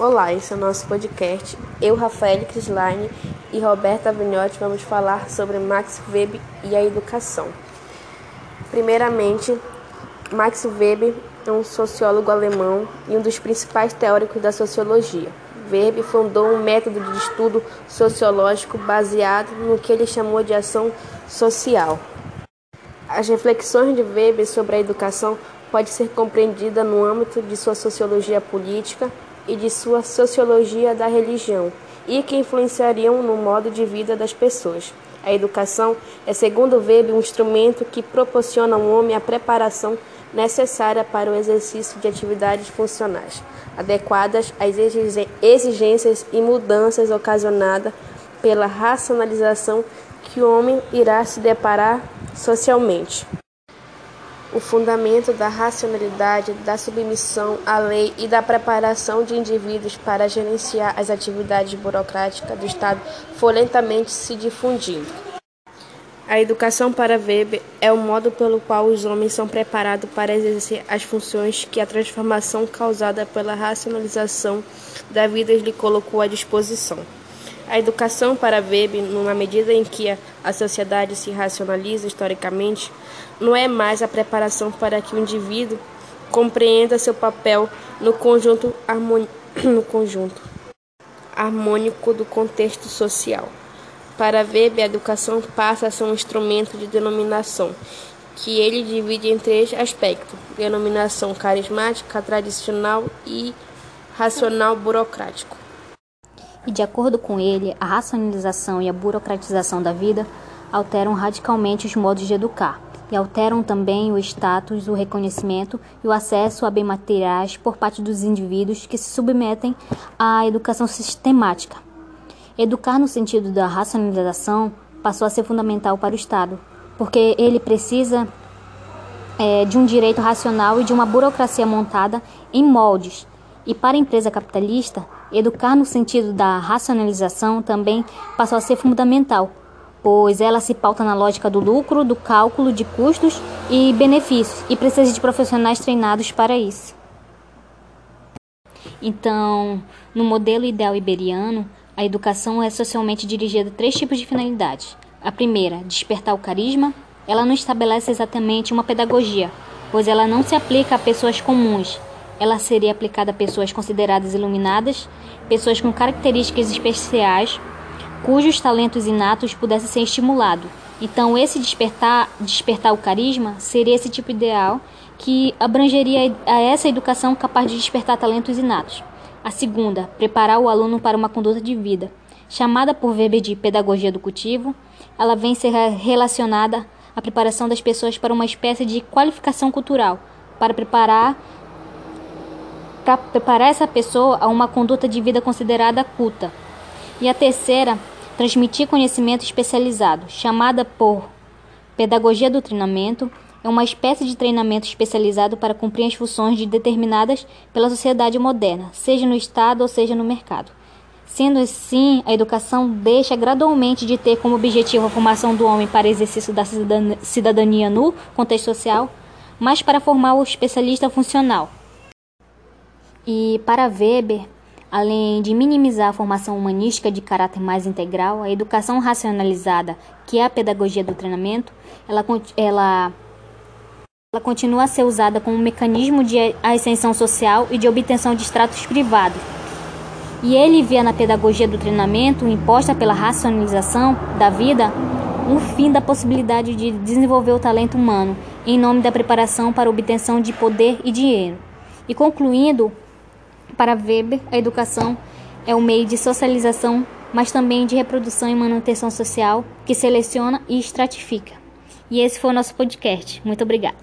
Olá, esse é o nosso podcast. Eu, Rafael Crislaine e Roberta Vignotti vamos falar sobre Max Weber e a educação. Primeiramente, Max Weber é um sociólogo alemão e um dos principais teóricos da sociologia. Weber fundou um método de estudo sociológico baseado no que ele chamou de ação social. As reflexões de Weber sobre a educação pode ser compreendida no âmbito de sua sociologia política e de sua sociologia da religião, e que influenciariam no modo de vida das pessoas. A educação é, segundo Weber, um instrumento que proporciona ao homem a preparação necessária para o exercício de atividades funcionais, adequadas às exigências e mudanças ocasionadas pela racionalização que o homem irá se deparar socialmente o fundamento da racionalidade, da submissão à lei e da preparação de indivíduos para gerenciar as atividades burocráticas do Estado foi lentamente se difundindo. A educação para Weber é o modo pelo qual os homens são preparados para exercer as funções que a transformação causada pela racionalização da vida lhe colocou à disposição. A educação para Weber, numa medida em que a sociedade se racionaliza historicamente, não é mais a preparação para que o indivíduo compreenda seu papel no conjunto, no conjunto harmônico do contexto social. Para Weber, a educação passa a ser um instrumento de denominação, que ele divide em três aspectos: denominação carismática, tradicional e racional burocrático. E de acordo com ele, a racionalização e a burocratização da vida alteram radicalmente os modos de educar e alteram também o status, o reconhecimento e o acesso a bens materiais por parte dos indivíduos que se submetem à educação sistemática. Educar no sentido da racionalização passou a ser fundamental para o Estado, porque ele precisa é, de um direito racional e de uma burocracia montada em moldes. E para a empresa capitalista, Educar no sentido da racionalização também passou a ser fundamental, pois ela se pauta na lógica do lucro, do cálculo de custos e benefícios e precisa de profissionais treinados para isso. Então, no modelo ideal iberiano, a educação é socialmente dirigida a três tipos de finalidades. A primeira, despertar o carisma. Ela não estabelece exatamente uma pedagogia, pois ela não se aplica a pessoas comuns, ela seria aplicada a pessoas consideradas iluminadas, pessoas com características especiais, cujos talentos inatos pudessem ser estimulados. Então, esse despertar, despertar o carisma seria esse tipo ideal que abrangeria a essa educação capaz de despertar talentos inatos. A segunda, preparar o aluno para uma conduta de vida. Chamada por Weber de pedagogia do cultivo, ela vem ser relacionada à preparação das pessoas para uma espécie de qualificação cultural, para preparar para preparar essa pessoa a uma conduta de vida considerada culta. E a terceira, transmitir conhecimento especializado, chamada por pedagogia do treinamento, é uma espécie de treinamento especializado para cumprir as funções de determinadas pela sociedade moderna, seja no Estado ou seja no mercado. Sendo assim, a educação deixa gradualmente de ter como objetivo a formação do homem para exercício da cidadania no contexto social, mas para formar o especialista funcional, e para Weber, além de minimizar a formação humanística de caráter mais integral, a educação racionalizada, que é a pedagogia do treinamento, ela, ela, ela continua a ser usada como um mecanismo de ascensão social e de obtenção de extratos privados. E ele via na pedagogia do treinamento, imposta pela racionalização da vida, um fim da possibilidade de desenvolver o talento humano em nome da preparação para obtenção de poder e dinheiro. E concluindo, para Weber, a educação é um meio de socialização, mas também de reprodução e manutenção social que seleciona e estratifica. E esse foi o nosso podcast. Muito obrigada.